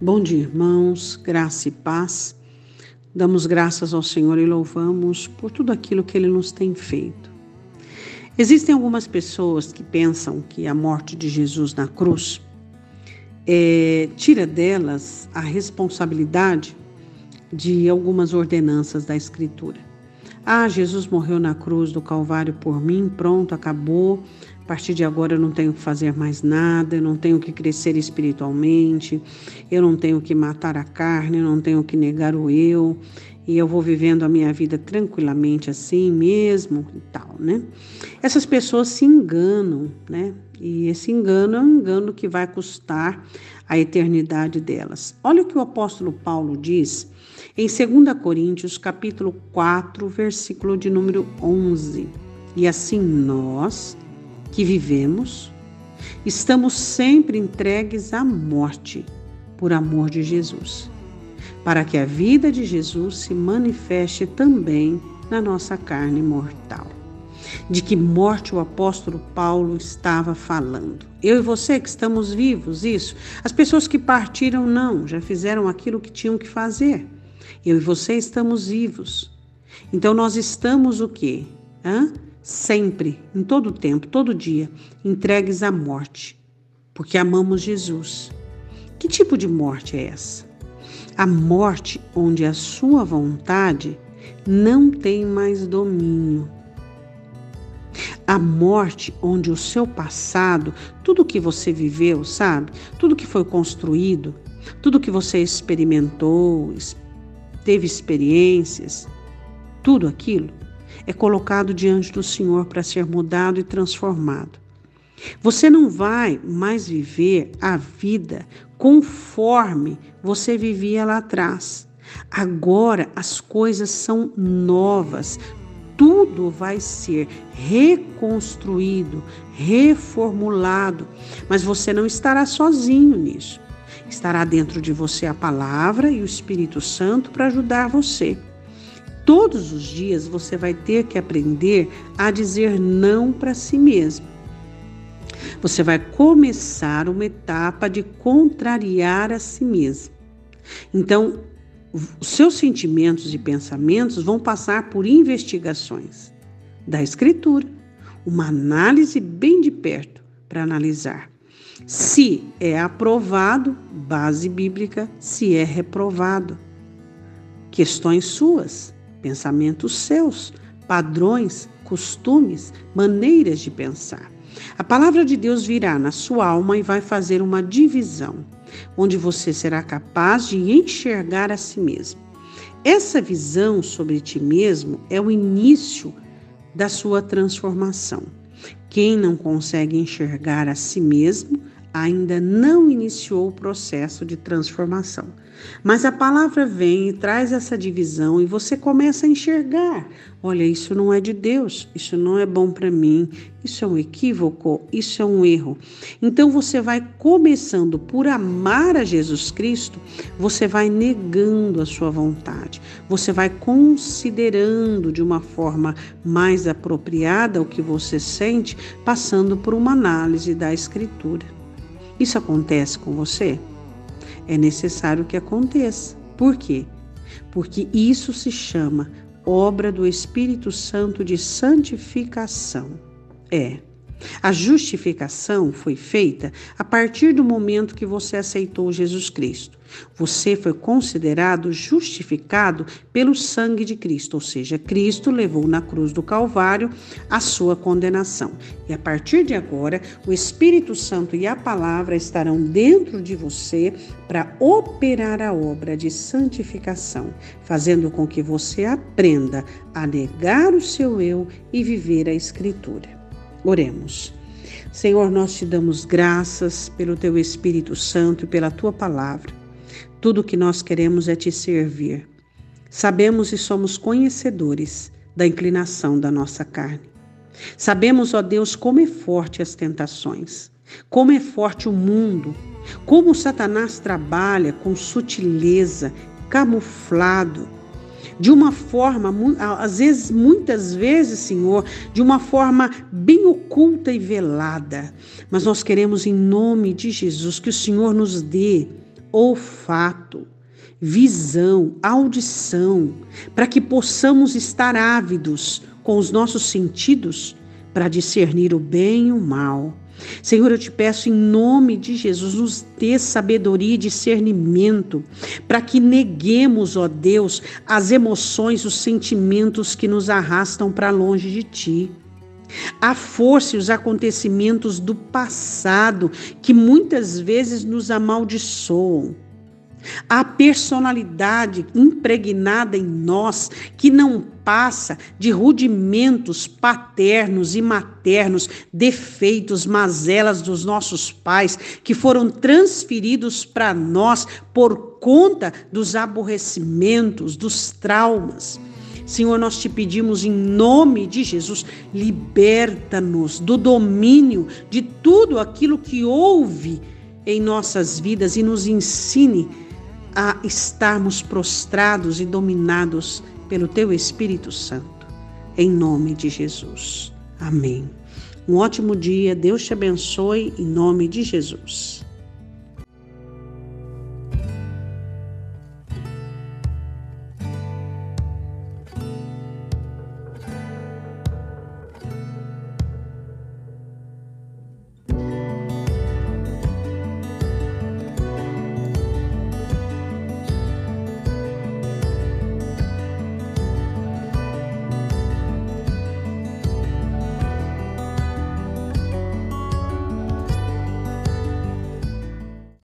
Bom dia, irmãos, graça e paz. Damos graças ao Senhor e louvamos por tudo aquilo que Ele nos tem feito. Existem algumas pessoas que pensam que a morte de Jesus na cruz é, tira delas a responsabilidade de algumas ordenanças da Escritura. Ah, Jesus morreu na cruz do Calvário por mim, pronto, acabou. A partir de agora eu não tenho que fazer mais nada, eu não tenho que crescer espiritualmente, eu não tenho que matar a carne, eu não tenho que negar o eu, e eu vou vivendo a minha vida tranquilamente assim mesmo e tal, né? Essas pessoas se enganam, né? E esse engano é um engano que vai custar a eternidade delas. Olha o que o apóstolo Paulo diz em 2 Coríntios, capítulo 4, versículo de número 11. E assim nós, que vivemos, estamos sempre entregues à morte por amor de Jesus para que a vida de Jesus se manifeste também na nossa carne mortal. De que morte o apóstolo Paulo estava falando? Eu e você que estamos vivos, isso. As pessoas que partiram, não, já fizeram aquilo que tinham que fazer. Eu e você estamos vivos. Então nós estamos o quê? Hã? Sempre, em todo tempo, todo dia, entregues à morte, porque amamos Jesus. Que tipo de morte é essa? a morte onde a sua vontade não tem mais domínio. A morte onde o seu passado, tudo que você viveu, sabe? Tudo que foi construído, tudo que você experimentou, teve experiências, tudo aquilo é colocado diante do Senhor para ser mudado e transformado. Você não vai mais viver a vida conforme você vivia lá atrás. Agora as coisas são novas, tudo vai ser reconstruído, reformulado, mas você não estará sozinho nisso. Estará dentro de você a palavra e o Espírito Santo para ajudar você. Todos os dias você vai ter que aprender a dizer não para si mesmo você vai começar uma etapa de contrariar a si mesmo. Então, os seus sentimentos e pensamentos vão passar por investigações da Escritura, uma análise bem de perto para analisar. Se é aprovado, base bíblica, se é reprovado. Questões suas, pensamentos seus, padrões, costumes, maneiras de pensar. A palavra de Deus virá na sua alma e vai fazer uma divisão, onde você será capaz de enxergar a si mesmo. Essa visão sobre ti mesmo é o início da sua transformação. Quem não consegue enxergar a si mesmo ainda não iniciou o processo de transformação. Mas a palavra vem e traz essa divisão e você começa a enxergar: olha, isso não é de Deus, isso não é bom para mim, isso é um equívoco, isso é um erro. Então você vai começando por amar a Jesus Cristo, você vai negando a sua vontade, você vai considerando de uma forma mais apropriada o que você sente, passando por uma análise da Escritura. Isso acontece com você? É necessário que aconteça. Por quê? Porque isso se chama obra do Espírito Santo de santificação. É. A justificação foi feita a partir do momento que você aceitou Jesus Cristo. Você foi considerado justificado pelo sangue de Cristo, ou seja, Cristo levou na cruz do Calvário a sua condenação. E a partir de agora, o Espírito Santo e a palavra estarão dentro de você para operar a obra de santificação, fazendo com que você aprenda a negar o seu eu e viver a Escritura. Oremos. Senhor, nós te damos graças pelo teu Espírito Santo e pela tua palavra. Tudo o que nós queremos é te servir. Sabemos e somos conhecedores da inclinação da nossa carne. Sabemos, ó Deus, como é forte as tentações, como é forte o mundo, como Satanás trabalha com sutileza, camuflado, de uma forma, às vezes, muitas vezes, Senhor, de uma forma bem oculta e velada. Mas nós queremos, em nome de Jesus, que o Senhor nos dê olfato, visão, audição, para que possamos estar ávidos com os nossos sentidos para discernir o bem e o mal. Senhor, eu te peço em nome de Jesus, nos dê sabedoria e discernimento, para que neguemos, ó Deus, as emoções, os sentimentos que nos arrastam para longe de ti. A força e os acontecimentos do passado que muitas vezes nos amaldiçoam. A personalidade impregnada em nós que não passa de rudimentos paternos e maternos, defeitos, mazelas dos nossos pais que foram transferidos para nós por conta dos aborrecimentos, dos traumas. Senhor, nós te pedimos em nome de Jesus, liberta-nos do domínio de tudo aquilo que houve em nossas vidas e nos ensine a estarmos prostrados e dominados pelo Teu Espírito Santo. Em nome de Jesus. Amém. Um ótimo dia, Deus te abençoe em nome de Jesus.